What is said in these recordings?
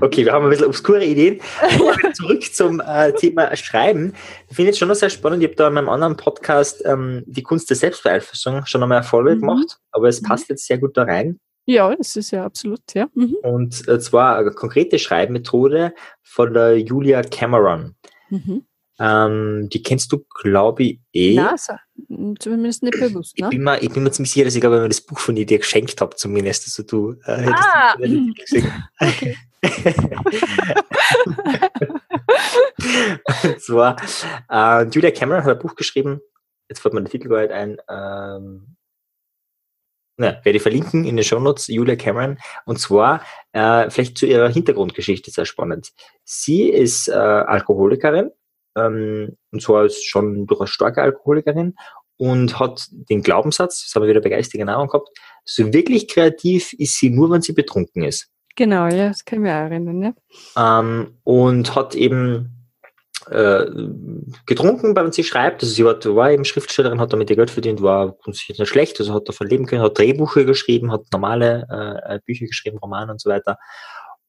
Okay, wir haben ein bisschen obskure Ideen. Zurück zum äh, Thema Schreiben. Ich finde es schon noch sehr spannend. Ich habe da in meinem anderen Podcast ähm, die Kunst der Selbstbeeinflussung schon einmal Erfolge mhm. gemacht, aber es mhm. passt jetzt sehr gut da rein. Ja, es ist ja absolut, ja. Mhm. Und äh, zwar eine konkrete Schreibmethode von der Julia Cameron. Mhm. Ähm, die kennst du, glaube ich, eh. Nein, so, zumindest nicht bewusst. Ne? Ich, bin mir, ich bin mir ziemlich sicher, dass ich glaube, wenn ich das Buch von dir geschenkt habe, zumindest, also du äh, hättest ah. Okay. Und zwar, äh, Julia Cameron hat ein Buch geschrieben, jetzt fällt mir der Titel gar ein, ähm, na, werde ich verlinken in den Shownotes, Julia Cameron. Und zwar äh, vielleicht zu ihrer Hintergrundgeschichte sehr spannend. Sie ist äh, Alkoholikerin, ähm, und zwar ist schon durchaus starke Alkoholikerin und hat den Glaubenssatz, das haben wir wieder bei geistiger Nahrung gehabt, so wirklich kreativ ist sie nur, wenn sie betrunken ist. Genau, ja, das kann ich mir auch erinnern, ja. Ähm, und hat eben äh, getrunken, während sie schreibt. Also sie war, war eben Schriftstellerin, hat damit ihr Geld verdient, war grundsätzlich nicht schlecht, also hat davon leben können, hat Drehbücher geschrieben, hat normale äh, Bücher geschrieben, Romane und so weiter.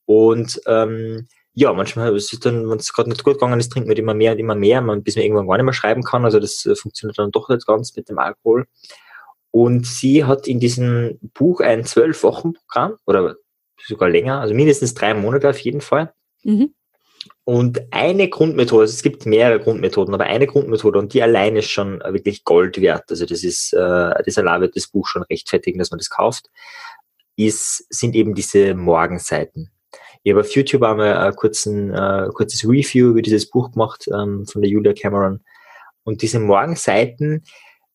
Und ähm, ja, manchmal ist es dann, wenn es gerade nicht gut gegangen ist, trinkt man immer mehr und immer mehr, man, bis man irgendwann gar nicht mehr schreiben kann. Also das äh, funktioniert dann doch nicht ganz mit dem Alkohol. Und sie hat in diesem Buch ein Zwölf-Wochen-Programm oder sogar länger, also mindestens drei Monate auf jeden Fall. Mhm. Und eine Grundmethode, also es gibt mehrere Grundmethoden, aber eine Grundmethode und die allein ist schon wirklich Gold wert. Also das ist, äh, das wird das Buch schon rechtfertigen, dass man das kauft, ist, sind eben diese Morgenseiten. Ich habe auf YouTube einmal ein kurzen, äh, kurzes Review über dieses Buch gemacht ähm, von der Julia Cameron. Und diese Morgenseiten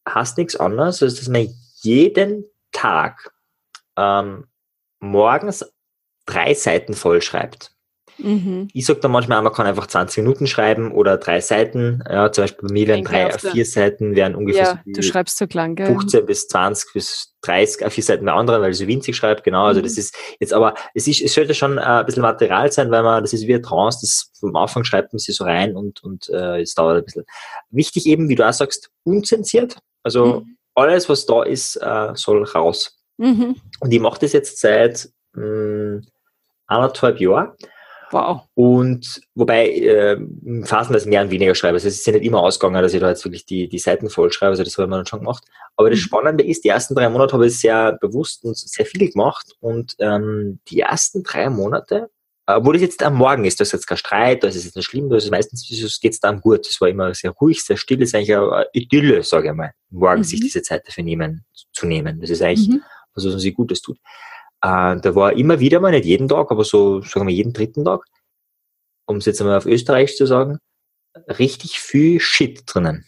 heißt nichts anderes, als dass man jeden Tag ähm, morgens drei Seiten vollschreibt. Mhm. Ich sage dann manchmal, man kann einfach 20 Minuten schreiben oder drei Seiten. Ja, zum Beispiel bei mir wären drei, vier Seiten wären ungefähr ja, so du schreibst so lang, gell? 15 bis 20 bis 30, vier Seiten bei anderen, weil ich so winzig schreibe, genau. Also mhm. das ist jetzt aber, es ist, es sollte schon äh, ein bisschen Material sein, weil man, das ist wie ein Trance, das vom Anfang schreibt man sich so rein und, und äh, es dauert ein bisschen. Wichtig eben, wie du auch sagst, unzensiert. Also mhm. alles, was da ist, äh, soll raus. Mhm. Und ich mache das jetzt seit mh, hm, anderthalb Jahren. Wow. Und wobei äh, phasenweise mehr und weniger schreibe. Also es ist ja nicht immer ausgegangen, dass ich da jetzt wirklich die, die Seiten vollschreibe. Also das habe ich dann schon gemacht. Aber das mhm. Spannende ist, die ersten drei Monate habe ich sehr bewusst und sehr viel gemacht. Und ähm, die ersten drei Monate, äh, obwohl es jetzt am Morgen ist, das ist jetzt kein Streit, das ist jetzt nicht schlimm, das ist meistens geht es dann gut. Es war immer sehr ruhig, sehr still, das ist eigentlich eine Idylle, sage ich mal, morgen mhm. sich diese Zeit dafür nehmen, zu nehmen. Das ist eigentlich mhm. was, was man sich Gutes tut. Äh, da war immer wieder mal, nicht jeden Tag, aber so, sagen wir, jeden dritten Tag, um es jetzt einmal auf Österreich zu sagen, richtig viel Shit drinnen.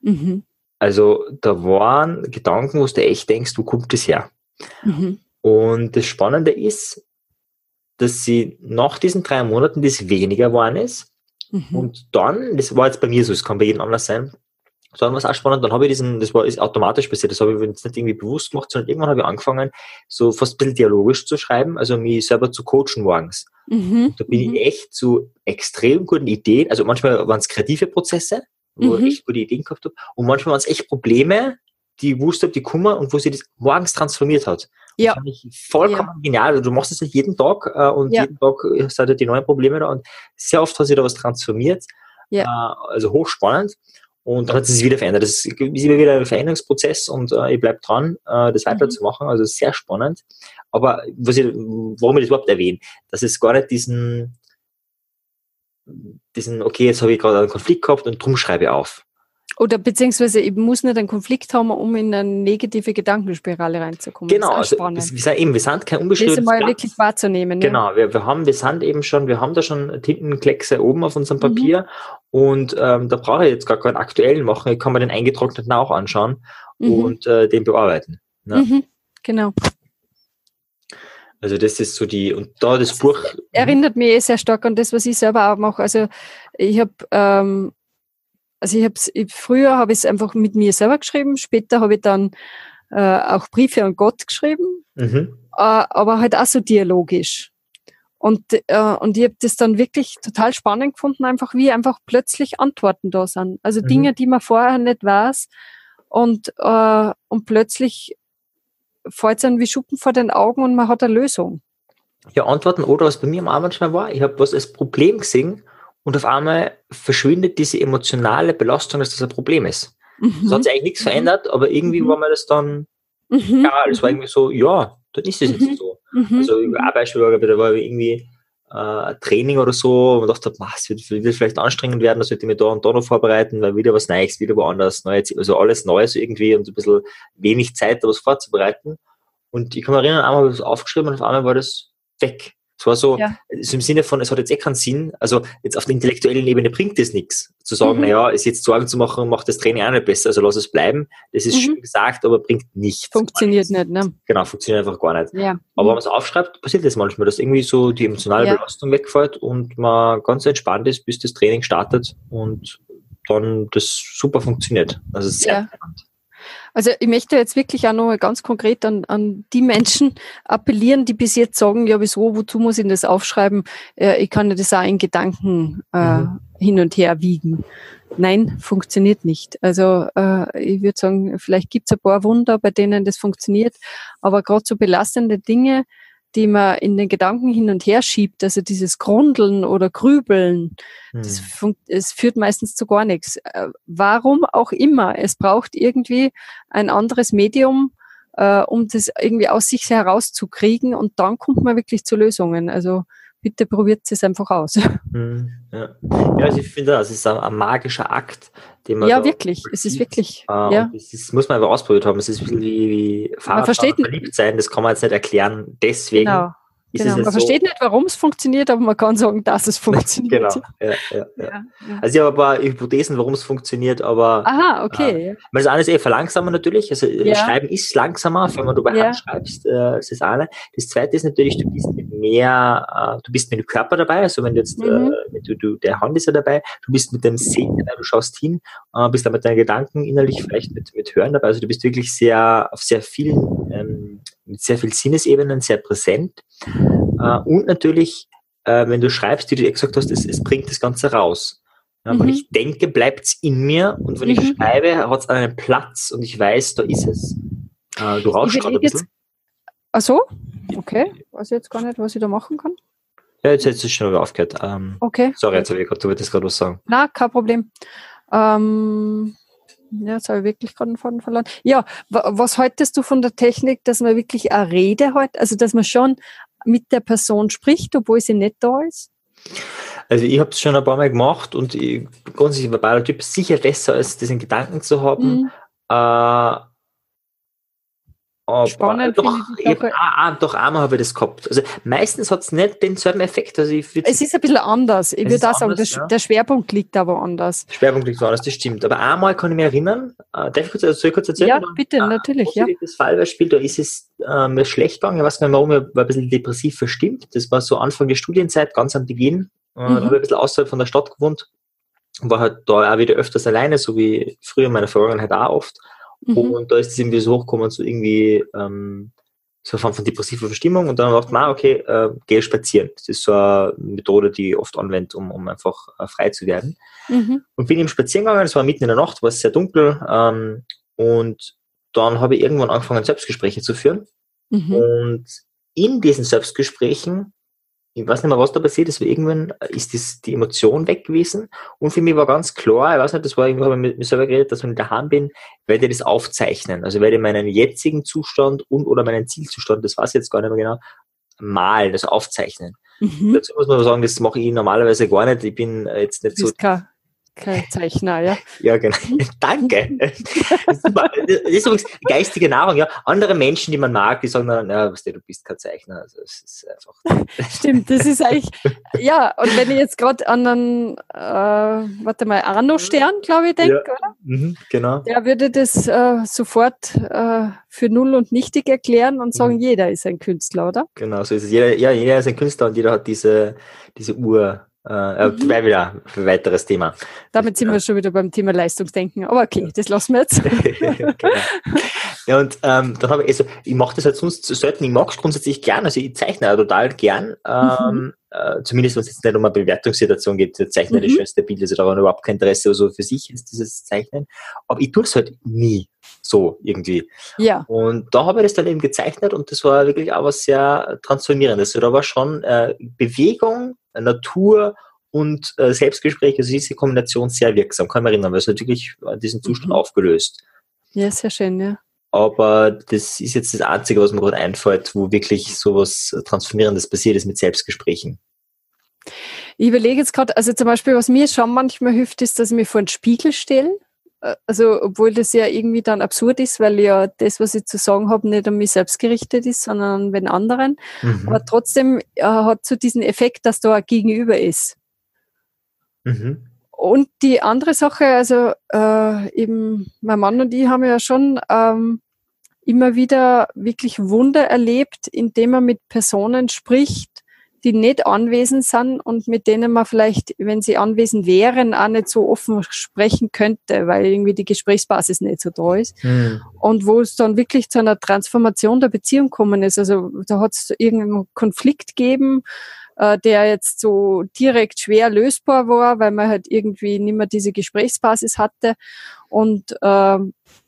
Mhm. Also da waren Gedanken, wo du echt denkst, wo kommt das her? Mhm. Und das Spannende ist, dass sie nach diesen drei Monaten das weniger geworden ist. Mhm. Und dann, das war jetzt bei mir so, es kann bei jedem anders sein, so dann war es auch spannend, dann habe ich diesen, das war ist automatisch passiert, das habe ich jetzt nicht irgendwie bewusst gemacht, sondern irgendwann habe ich angefangen, so fast ein bisschen dialogisch zu schreiben, also mich selber zu coachen morgens. Mhm. Da bin mhm. ich echt zu extrem guten Ideen, also manchmal waren es kreative Prozesse, wo mhm. ich echt gute Ideen gehabt habe, und manchmal waren es echt Probleme, die ich wusste, die Kummer und wo sie das morgens transformiert hat. Ja. Das fand ich vollkommen ja. genial. Du machst das nicht jeden Tag äh, und ja. jeden Tag sind halt die neuen Probleme da und sehr oft hat sich da was transformiert. Ja. Äh, also hochspannend. Und dann hat es sich wieder verändert. Das ist immer wieder ein Veränderungsprozess und äh, ich bleibe dran, äh, das weiterzumachen. Mhm. Also sehr spannend. Aber was ich, warum ich das überhaupt erwähne, dass es gar nicht diesen, diesen, okay, jetzt habe ich gerade einen Konflikt gehabt und drum schreibe ich auf. Oder beziehungsweise ich muss nicht einen Konflikt haben, um in eine negative Gedankenspirale reinzukommen. Genau, also, wir, sind eben, wir sind kein unbeschriebenes Das mal wirklich wahrzunehmen. Genau, ja. wir, wir haben, wir sind eben schon, wir haben da schon Tintenkleckse oben auf unserem mhm. Papier mhm. und ähm, da brauche ich jetzt gar keinen aktuellen machen, ich kann mir den eingetrockneten auch anschauen mhm. und äh, den bearbeiten. Ne? Mhm. Genau. Also das ist so die, und da das, das Buch. Erinnert mich eh sehr stark an das, was ich selber auch mache. Also ich habe ähm, also ich habe früher habe ich es einfach mit mir selber geschrieben, später habe ich dann äh, auch Briefe an Gott geschrieben, mhm. äh, aber halt auch so dialogisch. Und, äh, und ich habe das dann wirklich total spannend gefunden, einfach wie einfach plötzlich Antworten da sind. Also mhm. Dinge, die man vorher nicht weiß und, äh, und plötzlich fällt es dann wie Schuppen vor den Augen und man hat eine Lösung. Ja, Antworten oder was bei mir am Abend manchmal war, ich habe was als Problem gesehen und auf einmal verschwindet diese emotionale Belastung, dass das ein Problem ist. Mhm. Es hat sich eigentlich nichts mhm. verändert, aber irgendwie mhm. war mir das dann, mhm. ja, es war irgendwie so, ja, dann ist es jetzt mhm. so. Also ein Beispiel war, da war irgendwie äh, Training oder so und dachte, es wird, wird, vielleicht anstrengend werden, das ich mich da und da noch vorbereiten, weil wieder was Neues, wieder woanders, neu, also alles Neues irgendwie und ein bisschen wenig Zeit, da was vorzubereiten. Und ich kann mich erinnern, einmal habe ich das aufgeschrieben und auf einmal war das weg. Es war so, ja. im Sinne von, es hat jetzt eh keinen Sinn. Also jetzt auf der intellektuellen Ebene bringt es nichts. Zu sagen, mhm. naja, es jetzt Sorgen zu machen, macht das Training auch nicht besser, also lass es bleiben. Das ist mhm. schön gesagt, aber bringt nichts. Funktioniert nicht, ne? Genau, funktioniert einfach gar nicht. Ja. Aber wenn man es aufschreibt, passiert das manchmal, dass irgendwie so die emotionale ja. Belastung wegfällt und man ganz entspannt ist, bis das Training startet und dann das super funktioniert. Also sehr ja. Spannend. Also ich möchte jetzt wirklich auch noch ganz konkret an, an die Menschen appellieren, die bis jetzt sagen, ja wieso, wozu muss ich das aufschreiben? Ich kann ja das auch in Gedanken äh, mhm. hin und her wiegen. Nein, funktioniert nicht. Also äh, ich würde sagen, vielleicht gibt es ein paar Wunder, bei denen das funktioniert, aber gerade so belastende Dinge, die man in den Gedanken hin und her schiebt, also dieses Grundeln oder Grübeln, hm. das es führt meistens zu gar nichts. Äh, warum auch immer, es braucht irgendwie ein anderes Medium, äh, um das irgendwie aus sich herauszukriegen und dann kommt man wirklich zu Lösungen. Also bitte probiert es einfach aus. Hm, ja. ja, also ich finde, es ist ein, ein, magischer Akt, den man. Ja, wirklich. Es ist wirklich. Äh, ja. Das muss man einfach ausprobiert haben. Es ist wie, wie Fahrradfahren verliebt sein, das kann man jetzt nicht erklären. Deswegen. Genau. Genau. Man so versteht nicht, warum es funktioniert, aber man kann sagen, dass es funktioniert. genau. Ja, ja, ja. Also ich habe ein paar Hypothesen, warum es funktioniert, aber Aha, okay. Äh, das eine ist eh verlangsamer natürlich. Also Schreiben ist langsamer, wenn man du bei Hand schreibst, äh, das ist das eine. Das zweite ist natürlich, du bist mit mehr, äh, du bist mit dem Körper dabei, also wenn du jetzt, mhm. äh, du, du, der Hand ist ja dabei, du bist mit dem Sehen dabei, du schaust hin, äh, bist da mit deinen Gedanken innerlich vielleicht mit, mit Hören dabei. Also du bist wirklich sehr auf sehr vielen mit sehr vielen Sinnesebenen sehr präsent. Äh, und natürlich, äh, wenn du schreibst, wie du gesagt hast, es, es bringt das Ganze raus. Ja, mhm. Wenn ich denke, bleibt es in mir und wenn mhm. ich schreibe, hat es einen Platz und ich weiß, da ist es. Äh, du rauschst gerade ein bisschen. Ach so? Okay. Weiß ich jetzt gar nicht, was ich da machen kann. Ja, jetzt hättest du schon wieder aufgehört. Ähm, okay. Sorry, jetzt habe ich gerade, du wolltest gerade was sagen. Na, kein Problem. Ähm, ja, jetzt habe ich wirklich gerade den Faden verloren. Ja, was haltest du von der Technik, dass man wirklich eine Rede hat, also dass man schon mit der Person spricht, obwohl sie nicht da ist? Also ich habe es schon ein paar Mal gemacht und ich, grundsätzlich verbaler Typ sicher besser, als das in Gedanken zu haben. Mhm. Äh, aber Spannend. Doch, ich ich ah, doch einmal habe ich das gehabt. Also meistens hat es nicht denselben Effekt. Also ich es ist ein bisschen anders. Ich würde auch sagen, anders, der, ja. der, Schwerpunkt liegt aber anders. Der Schwerpunkt liegt woanders, das stimmt. Aber einmal kann ich mich erinnern, äh, darf ich kurz, soll ich kurz erzählen? Ja, bitte, äh, natürlich. Ja. Das Fallbeispiel, da ist es äh, mir schlecht gegangen. Ich weiß nicht warum, ich war ein bisschen depressiv verstimmt. Das war so Anfang der Studienzeit, ganz am Beginn. Äh, mhm. Da habe ich ein bisschen außerhalb von der Stadt gewohnt. War halt da auch wieder öfters alleine, so wie früher in meiner Vergangenheit auch oft. Mhm. Und da ist es irgendwie so hochgekommen, so irgendwie ähm, so von, von depressiver Verstimmung und dann dachte man, okay, äh, gehe spazieren. Das ist so eine Methode, die ich oft anwende, um, um einfach äh, frei zu werden. Mhm. Und bin eben spazieren gegangen, es war mitten in der Nacht, war es sehr dunkel ähm, und dann habe ich irgendwann angefangen, Selbstgespräche zu führen. Mhm. Und in diesen Selbstgesprächen ich weiß nicht mehr, was da passiert ist, aber irgendwann ist das, die Emotion weg gewesen. Und für mich war ganz klar, ich weiß nicht, das war irgendwann, habe ich mit mir selber geredet, dass wenn ich daheim bin, werde ich das aufzeichnen. Also werde ich meinen jetzigen Zustand und oder meinen Zielzustand, das weiß ich jetzt gar nicht mehr genau, malen, das aufzeichnen. Mhm. Dazu muss man sagen, das mache ich normalerweise gar nicht. Ich bin jetzt nicht so. Kein, Zeichner, ja. Ja, genau. Danke. Das ist, das ist übrigens geistige Nahrung, ja. Andere Menschen, die man mag, die sagen dann, ja, du, du bist kein Zeichner. Also es ist einfach. Stimmt, das ist eigentlich, ja, und wenn ich jetzt gerade an einen, äh, warte mal, Arno Stern, glaube ich, denke, ja. oder? Mhm, genau. Der würde das äh, sofort äh, für null und nichtig erklären und sagen, mhm. jeder ist ein Künstler, oder? Genau, so ist es. Jeder, ja, jeder ist ein Künstler und jeder hat diese, diese Uhr. Äh, mhm. Wäre wieder ein weiteres Thema. Damit sind wir schon wieder beim Thema Leistungsdenken. Aber okay, das lassen wir jetzt. genau. Ja, und ähm, dann habe ich, also ich mache das halt sonst selten, ich mag es grundsätzlich gern, also ich zeichne auch total gern. Ähm, mhm. äh, zumindest wenn es jetzt nicht um eine Bewertungssituation geht, zeichne mhm. das schönste Bild, also daran überhaupt kein Interesse, also für sich ist dieses Zeichnen. Aber ich tue es halt nie. So irgendwie. Ja. Und da habe ich das dann eben gezeichnet und das war wirklich auch was sehr Transformierendes. Also da war schon äh, Bewegung, Natur und äh, Selbstgespräch, also diese Kombination sehr wirksam, kann ich mich erinnern, weil es hat wirklich diesen Zustand mhm. aufgelöst. Ja, sehr schön, ja. Aber das ist jetzt das Einzige, was mir gerade einfällt, wo wirklich sowas Transformierendes passiert ist mit Selbstgesprächen. Ich überlege jetzt gerade, also zum Beispiel, was mir schon manchmal hilft, ist, dass ich mich vor einen Spiegel stelle. Äh, also, obwohl das ja irgendwie dann absurd ist, weil ja das, was ich zu sagen habe, nicht an mich selbst gerichtet ist, sondern an den anderen. Mhm. Aber trotzdem äh, hat so diesen Effekt, dass da ein Gegenüber ist. Mhm. Und die andere Sache, also äh, eben mein Mann und ich haben ja schon ähm, immer wieder wirklich Wunder erlebt, indem man mit Personen spricht, die nicht anwesend sind und mit denen man vielleicht, wenn sie anwesend wären, auch nicht so offen sprechen könnte, weil irgendwie die Gesprächsbasis nicht so da ist. Mhm. Und wo es dann wirklich zu einer Transformation der Beziehung gekommen ist. Also da hat es irgendeinen Konflikt gegeben, äh, der jetzt so direkt schwer lösbar war, weil man halt irgendwie nicht mehr diese Gesprächsbasis hatte. Und äh,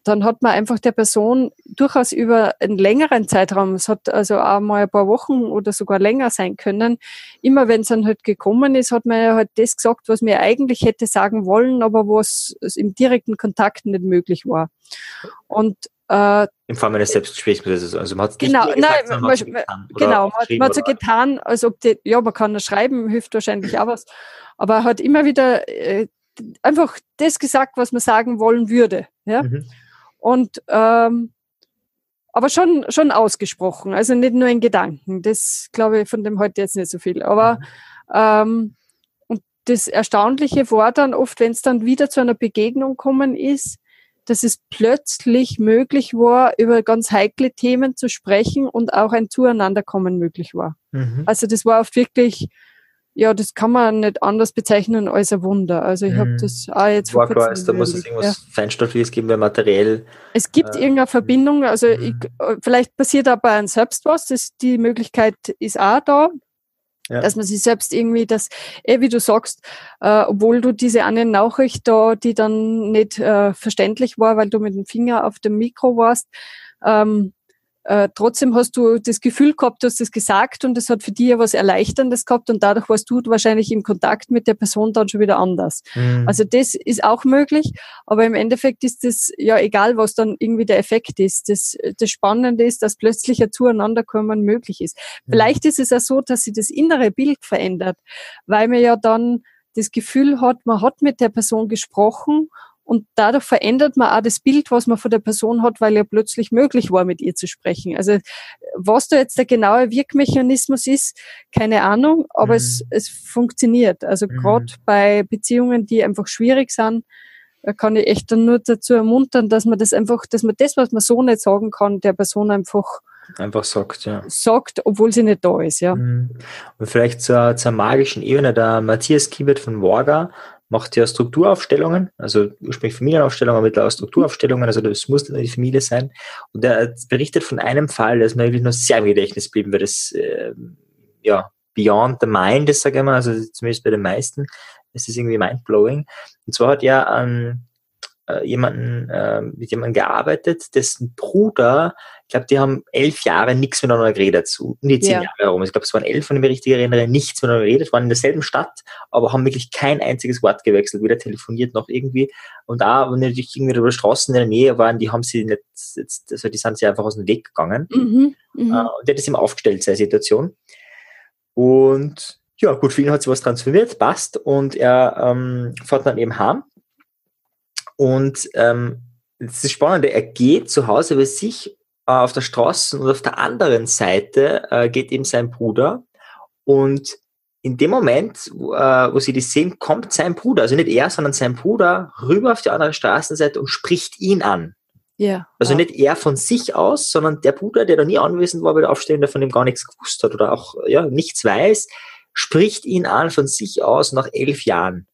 dann hat man einfach der Person durchaus über einen längeren Zeitraum, es hat also auch mal ein paar Wochen oder sogar länger sein können, immer wenn es dann halt gekommen ist, hat man ja halt das gesagt, was mir eigentlich hätte sagen wollen, aber was im direkten Kontakt nicht möglich war. Und äh, Im Fall meines Selbstgesprächsprozesses. Also man hat genau, nicht gesagt, nein, man, man, getan, genau, man, man hat so getan, als ob die, ja, man kann schreiben, hilft wahrscheinlich auch was, aber er hat immer wieder äh, einfach das gesagt, was man sagen wollen würde. Ja? Mhm. Und ähm, aber schon, schon ausgesprochen, also nicht nur in Gedanken. Das glaube ich von dem heute jetzt nicht so viel. Aber mhm. ähm, und das Erstaunliche war dann oft, wenn es dann wieder zu einer Begegnung kommen ist, dass es plötzlich möglich war, über ganz heikle Themen zu sprechen und auch ein Zueinanderkommen möglich war. Mhm. Also das war oft wirklich, ja, das kann man nicht anders bezeichnen als ein Wunder. Also ich mhm. habe das auch jetzt vor kurzem ist, da muss es irgendwas ja. Feinstoffliches geben, weil materiell. Es gibt äh, irgendeine Verbindung, also mhm. ich, vielleicht passiert aber ein selbst was, das, die Möglichkeit ist auch da. Ja. Dass man sich selbst irgendwie das, eh, wie du sagst, äh, obwohl du diese eine Nachricht da, die dann nicht äh, verständlich war, weil du mit dem Finger auf dem Mikro warst, ähm, äh, trotzdem hast du das Gefühl gehabt, du hast das gesagt und es hat für dich ja was Erleichterndes gehabt und dadurch warst du wahrscheinlich im Kontakt mit der Person dann schon wieder anders. Mhm. Also das ist auch möglich, aber im Endeffekt ist das ja egal, was dann irgendwie der Effekt ist. Das, das Spannende ist, dass plötzlich ein Zueinanderkommen möglich ist. Mhm. Vielleicht ist es auch so, dass sich das innere Bild verändert, weil man ja dann das Gefühl hat, man hat mit der Person gesprochen und dadurch verändert man auch das Bild, was man von der Person hat, weil ja plötzlich möglich war, mit ihr zu sprechen. Also was da jetzt der genaue Wirkmechanismus ist, keine Ahnung, aber mhm. es, es funktioniert. Also mhm. gerade bei Beziehungen, die einfach schwierig sind, kann ich echt dann nur dazu ermuntern, dass man das einfach, dass man das, was man so nicht sagen kann, der Person einfach einfach sagt, ja. Sagt, obwohl sie nicht da ist, ja. Mhm. Und vielleicht zur, zur magischen Ebene, der Matthias Kiebert von Worga macht ja Strukturaufstellungen, also ursprünglich Familienaufstellungen, aber mittlerweile Strukturaufstellungen, also das muss nicht die Familie sein. Und er berichtet von einem Fall, der ist mir wirklich nur sehr im Gedächtnis geblieben, weil das, äh, ja, beyond the mind ist, sage ich mal, also zumindest bei den meisten, ist das irgendwie mindblowing. Und zwar hat er ähm, äh, jemanden, äh, mit jemandem gearbeitet, dessen Bruder, glaube, die haben elf Jahre nichts miteinander geredet, so um die zehn ja. Jahre herum. Ich glaube, es waren elf, von dem ich richtig erinnere, nichts miteinander geredet, waren in derselben Stadt, aber haben wirklich kein einziges Wort gewechselt, weder telefoniert noch irgendwie. Und da, wenn natürlich irgendwie über Straßen in der Nähe waren, die haben sie nicht, jetzt, also die sind sie einfach aus dem Weg gegangen. Mhm, mh. Äh, und der hat das ihm aufgestellt, seine Situation. Und ja, gut, für ihn hat sich was transformiert, passt. Und er ähm, fährt dann eben heim und ähm, das ist spannend, er geht zu Hause bei sich auf der Straße und auf der anderen Seite äh, geht eben sein Bruder und in dem Moment, wo, äh, wo sie das sehen, kommt sein Bruder, also nicht er, sondern sein Bruder rüber auf die andere Straßenseite und spricht ihn an. Ja. Also wow. nicht er von sich aus, sondern der Bruder, der da nie anwesend war bei der Aufstellung, der von dem gar nichts gewusst hat oder auch ja, nichts weiß, spricht ihn an von sich aus nach elf Jahren.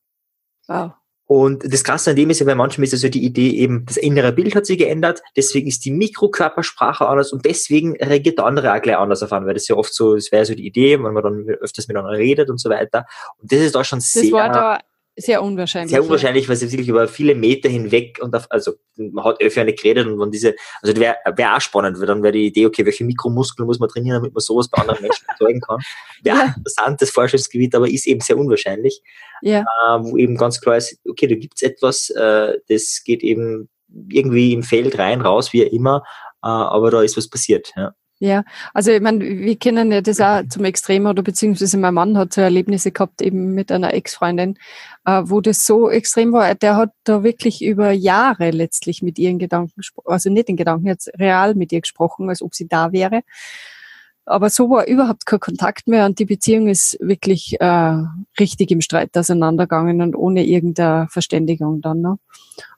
Wow. Und das Krasse an dem ist ja, bei manchen ist also die Idee eben, das innere Bild hat sich geändert, deswegen ist die Mikrokörpersprache anders und deswegen reagiert der andere auch gleich anders auf an, weil das ja oft so, das wäre so die Idee, wenn man dann öfters miteinander redet und so weiter. Und das ist da schon das sehr... War da sehr unwahrscheinlich. Sehr unwahrscheinlich, weil sie wirklich über viele Meter hinweg und auf, also man hat öfter nicht geredet und wenn diese, also wäre wär auch spannend, weil dann wäre die Idee, okay, welche Mikromuskeln muss man trainieren, damit man sowas bei anderen Menschen erzeugen kann. Wäre ja. ein interessantes Forschungsgebiet, aber ist eben sehr unwahrscheinlich. Ja. Äh, wo eben ganz klar ist, okay, da gibt's etwas, äh, das geht eben irgendwie im Feld rein, raus, wie immer, äh, aber da ist was passiert. Ja. Ja, also ich meine, wir kennen ja das auch zum Extrem oder beziehungsweise mein Mann hat so Erlebnisse gehabt eben mit einer Ex-Freundin, äh, wo das so extrem war. Der hat da wirklich über Jahre letztlich mit ihren Gedanken, also nicht in Gedanken, jetzt real mit ihr gesprochen, als ob sie da wäre. Aber so war überhaupt kein Kontakt mehr und die Beziehung ist wirklich äh, richtig im Streit auseinandergegangen und ohne irgendeine Verständigung dann. Ne?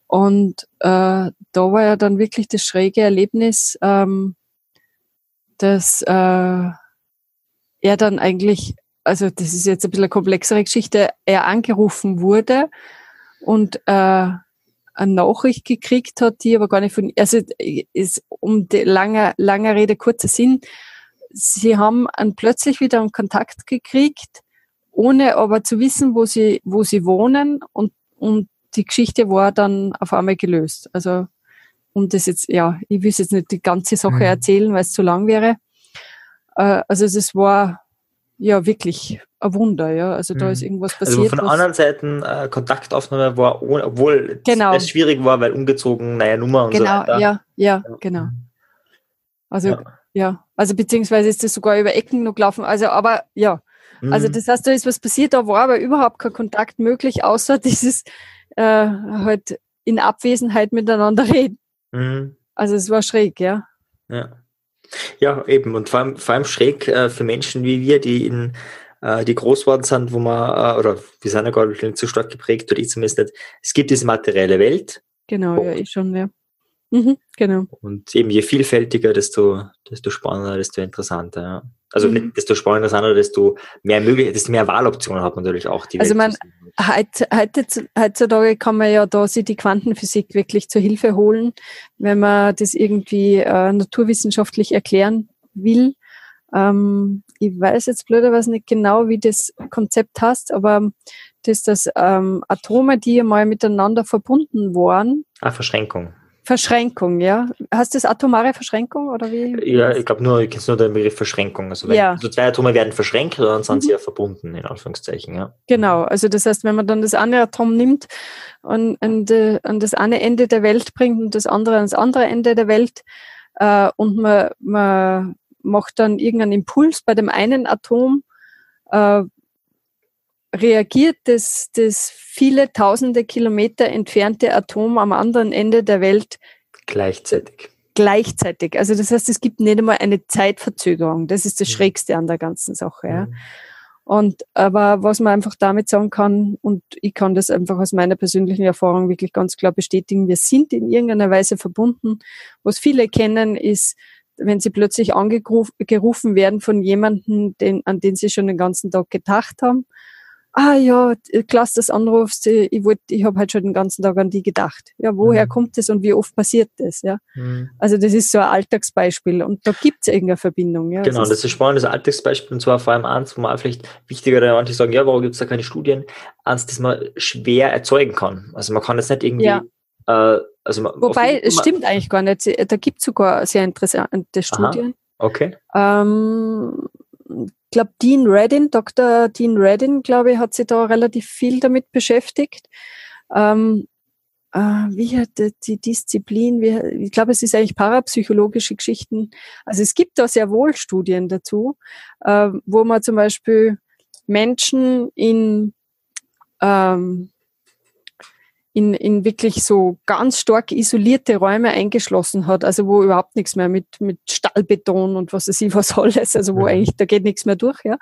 Und äh, da war ja dann wirklich das schräge Erlebnis, ähm, dass äh, er dann eigentlich, also das ist jetzt ein bisschen eine komplexere Geschichte, er angerufen wurde und äh, eine Nachricht gekriegt hat, die aber gar nicht von, also ist um die lange, lange Rede, kurzer Sinn, sie haben einen plötzlich wieder einen Kontakt gekriegt, ohne aber zu wissen, wo sie, wo sie wohnen und, und die Geschichte war dann auf einmal gelöst. Also um das jetzt, ja, ich will jetzt nicht die ganze Sache mhm. erzählen, weil es zu lang wäre. Äh, also es war ja wirklich ein Wunder, ja. Also da mhm. ist irgendwas passiert. Also von anderen Seiten äh, Kontaktaufnahme war, ohne, obwohl genau. es schwierig war, weil umgezogen, neue Nummer und genau, so weiter. Ja, ja, ja, genau. Also ja. ja. also beziehungsweise ist das sogar über Ecken noch gelaufen. Also aber ja, also mhm. das heißt, da ist was passiert, da war aber überhaupt kein Kontakt möglich, außer dieses äh, halt in Abwesenheit miteinander reden. Mhm. Also es war schräg, ja. Ja. Ja, eben. Und vor allem, vor allem schräg äh, für Menschen wie wir, die in äh, die groß geworden sind, wo man, äh, oder wir sind ja gar nicht zu stark geprägt, oder ich zumindest nicht, es gibt diese materielle Welt. Genau, und, ja, ich schon, ja. Mhm, genau. Und eben je vielfältiger, desto, desto spannender, desto interessanter. Ja. Also mhm. desto spannender, sondern desto mehr möglich, desto mehr Wahloptionen hat man natürlich auch. Die also man, heutzutage kann man ja da sich die Quantenphysik wirklich zur Hilfe holen, wenn man das irgendwie äh, naturwissenschaftlich erklären will. Ähm, ich weiß jetzt blöderweise nicht genau, wie das Konzept heißt, aber das, dass ähm, Atome, die mal miteinander verbunden waren. Ah, Verschränkung. Verschränkung, ja. Hast du das atomare Verschränkung oder wie? Ja, ich glaube nur, ich kenne nur den Begriff Verschränkung. Also wenn ja. also zwei Atome werden verschränkt, dann sind mhm. sie ja verbunden, in Anführungszeichen, ja. Genau, also das heißt, wenn man dann das eine Atom nimmt und an, de, an das eine Ende der Welt bringt und das andere ans andere Ende der Welt äh, und man, man macht dann irgendeinen Impuls bei dem einen Atom, äh, reagiert das, das viele tausende Kilometer entfernte Atom am anderen Ende der Welt gleichzeitig. Gleichzeitig. Also das heißt, es gibt nicht einmal eine Zeitverzögerung. Das ist das mhm. Schrägste an der ganzen Sache. Ja. Mhm. Und aber was man einfach damit sagen kann, und ich kann das einfach aus meiner persönlichen Erfahrung wirklich ganz klar bestätigen, wir sind in irgendeiner Weise verbunden. Was viele kennen, ist, wenn sie plötzlich angerufen werden von jemandem, den, an den sie schon den ganzen Tag gedacht haben ah ja, klasse, das anrufst, ich wollte, ich habe halt schon den ganzen Tag an die gedacht. Ja, woher mhm. kommt das und wie oft passiert das? Ja, mhm. also das ist so ein Alltagsbeispiel und da gibt es irgendeine Verbindung. Ja, genau, das ist, das ist spannend, das Alltagsbeispiel und zwar vor allem eins, wo man vielleicht wichtiger, da manche sagen, ja, warum gibt es da keine Studien, eins, das man schwer erzeugen kann. Also man kann das nicht irgendwie ja. Äh, also Wobei, es stimmt eigentlich gar nicht. Da gibt es sogar sehr interessante Studien. Aha, okay. Ähm, glaube, Dean Reddin, Dr. Dean Reddin, glaube ich, hat sich da relativ viel damit beschäftigt. Ähm, äh, wie hat die Disziplin, wie, ich glaube, es ist eigentlich parapsychologische Geschichten. Also es gibt da sehr wohl Studien dazu, äh, wo man zum Beispiel Menschen in ähm, in, in wirklich so ganz stark isolierte Räume eingeschlossen hat, also wo überhaupt nichts mehr mit, mit Stahlbeton und was weiß ich was alles, also wo mhm. eigentlich, da geht nichts mehr durch, ja.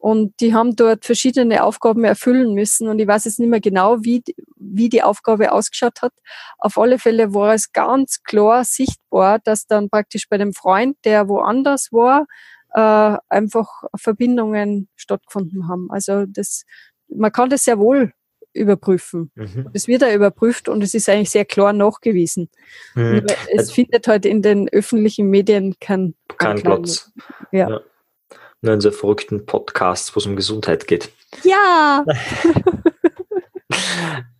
Und die haben dort verschiedene Aufgaben erfüllen müssen und ich weiß jetzt nicht mehr genau, wie, wie die Aufgabe ausgeschaut hat. Auf alle Fälle war es ganz klar sichtbar, dass dann praktisch bei dem Freund, der woanders war, äh, einfach Verbindungen stattgefunden haben. Also das, man kann das sehr wohl überprüfen. Mhm. Es wird ja überprüft und es ist eigentlich sehr klar nachgewiesen. Mhm. Es also, findet halt in den öffentlichen Medien keinen kein Platz. Ja. ja. Nur in so verrückten Podcasts, wo es um Gesundheit geht. Ja!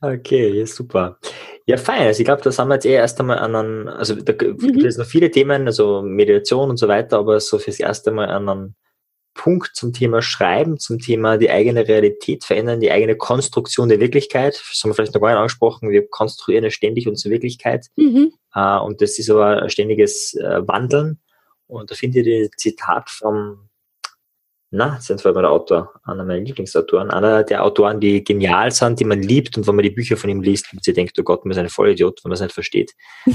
okay, super. Ja, fein. Also ich glaube, da sind wir jetzt eh erst einmal an einem, also da gibt Mhm. es noch viele Themen, also Mediation und so weiter, aber so fürs erste Mal an einem Punkt zum Thema Schreiben, zum Thema die eigene Realität verändern, die eigene Konstruktion der Wirklichkeit. Das haben wir vielleicht noch gar nicht angesprochen. Wir konstruieren ja ständig unsere Wirklichkeit. Mhm. Äh, und das ist aber ein ständiges äh, Wandeln. Und da finde ich das Zitat vom, na, jetzt entfällt mir der Autor, einer meiner Lieblingsautoren, einer der Autoren, die genial sind, die man liebt und wenn man die Bücher von ihm liest und sie denkt, oh Gott, man ist ein Vollidiot, wenn man es nicht versteht.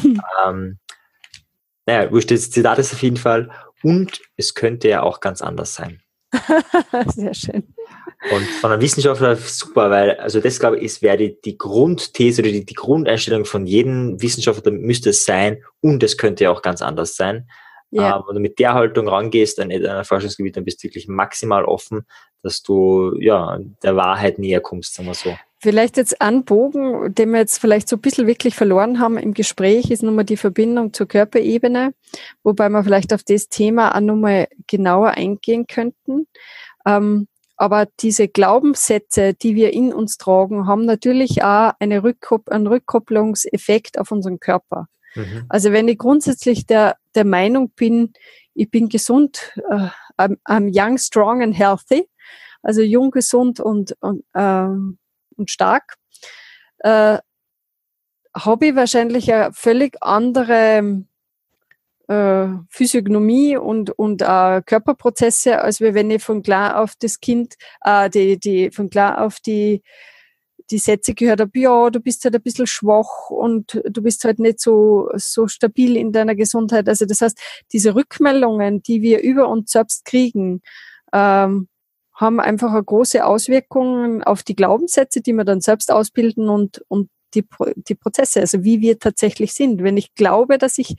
ähm, naja, wurscht, das Zitat ist auf jeden Fall, und es könnte ja auch ganz anders sein. Sehr schön. Und von einem Wissenschaftler super, weil, also das glaube ich, wäre die, die Grundthese oder die, die Grundeinstellung von jedem Wissenschaftler müsste es sein, und es könnte ja auch ganz anders sein. Ja. Ähm, wenn du mit der Haltung rangehst an ein Forschungsgebiet, dann bist du wirklich maximal offen, dass du ja der Wahrheit näher kommst, sagen wir so. Vielleicht jetzt ein Bogen, den wir jetzt vielleicht so ein bisschen wirklich verloren haben im Gespräch, ist nochmal die Verbindung zur Körperebene, wobei wir vielleicht auf das Thema auch nochmal genauer eingehen könnten. Ähm, aber diese Glaubenssätze, die wir in uns tragen, haben natürlich auch eine Rückkop einen Rückkopplungseffekt auf unseren Körper. Mhm. Also wenn ich grundsätzlich der, der Meinung bin, ich bin gesund, äh, I'm, I'm young, strong and healthy, also jung, gesund und, und, ähm, und stark, äh, habe ich wahrscheinlich eine völlig andere äh, Physiognomie und, und äh, Körperprozesse, als wenn ich von klar auf das Kind, äh, die, die, von klar auf die, die Sätze gehört habe, ja, du bist halt ein bisschen schwach und du bist halt nicht so, so stabil in deiner Gesundheit. Also das heißt, diese Rückmeldungen, die wir über uns selbst kriegen, ähm, haben einfach eine große Auswirkungen auf die Glaubenssätze, die wir dann selbst ausbilden und, und die, die Prozesse, also wie wir tatsächlich sind. Wenn ich glaube, dass ich,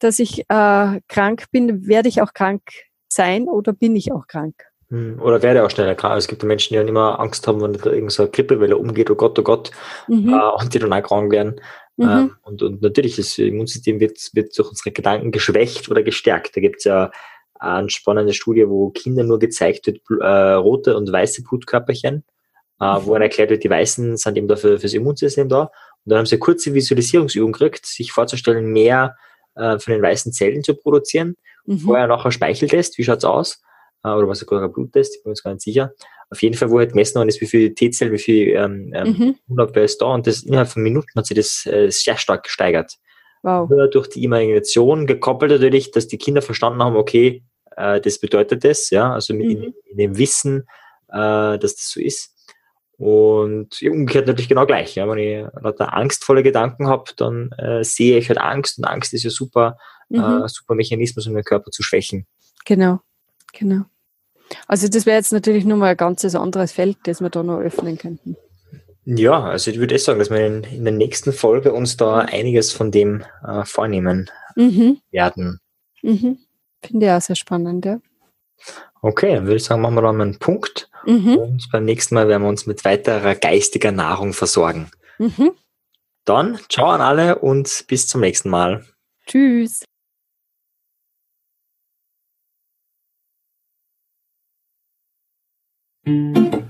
dass ich äh, krank bin, werde ich auch krank sein oder bin ich auch krank. Hm, Oder werde auch schneller krank. Es gibt Menschen, die dann immer Angst haben, wenn da irgend so Grippewelle umgeht, oh Gott, oh Gott, Mhm. äh, und die dann auch krank werden. Mhm. Ähm, und, und natürlich, das Immunsystem wird, wird durch unsere Gedanken geschwächt oder gestärkt. Da gibt es ja eine spannende Studie, wo Kindern nur gezeigt wird, äh, rote und weiße Blutkörperchen, äh, wo dann erklärt wird, die Weißen sind eben dafür fürs Immunsystem da. Und dann haben sie eine kurze Visualisierungsübung gekriegt, sich vorzustellen, mehr äh, von den weißen Zellen zu produzieren. Mhm. Vorher nachher Speicheltest, wie schaut's aus? Äh, oder was sogar ein Bluttest, ich bin mir jetzt gar nicht sicher. Auf jeden Fall, wo halt gemessen worden ist, wie viel T-Zellen, wie viel ähm, ähm, Mhm. Ist da und das innerhalb von Minuten hat sich das äh, sehr stark gesteigert. Wow. Nur durch die Imagination gekoppelt natürlich, dass die Kinder verstanden haben, okay, äh, das bedeutet das, ja, also mit Mhm. in, in dem Wissen, äh, dass das so ist. Und ja, umgekehrt natürlich genau gleich. Ja. Wenn ich lauter angstvolle Gedanken habe, dann äh, sehe ich halt Angst und Angst ist ja super, Mhm. äh, super Mechanismus, um den Körper zu schwächen. Genau, genau. Also das wäre jetzt natürlich nur mal ein ganzes anderes Feld, das wir da noch öffnen könnten. Ja, also ich würde eh sagen, dass wir in, in der nächsten Folge uns da einiges von dem äh, vornehmen Mhm. werden. Mhm. Finde ich auch sehr spannend, ja. Okay, dann würde ich sagen, machen wir da mal einen Punkt. Mhm. Und beim nächsten Mal werden wir uns mit weiterer geistiger Nahrung versorgen. Mhm. Dann, ciao an alle und bis zum nächsten Mal. Tschüss. You.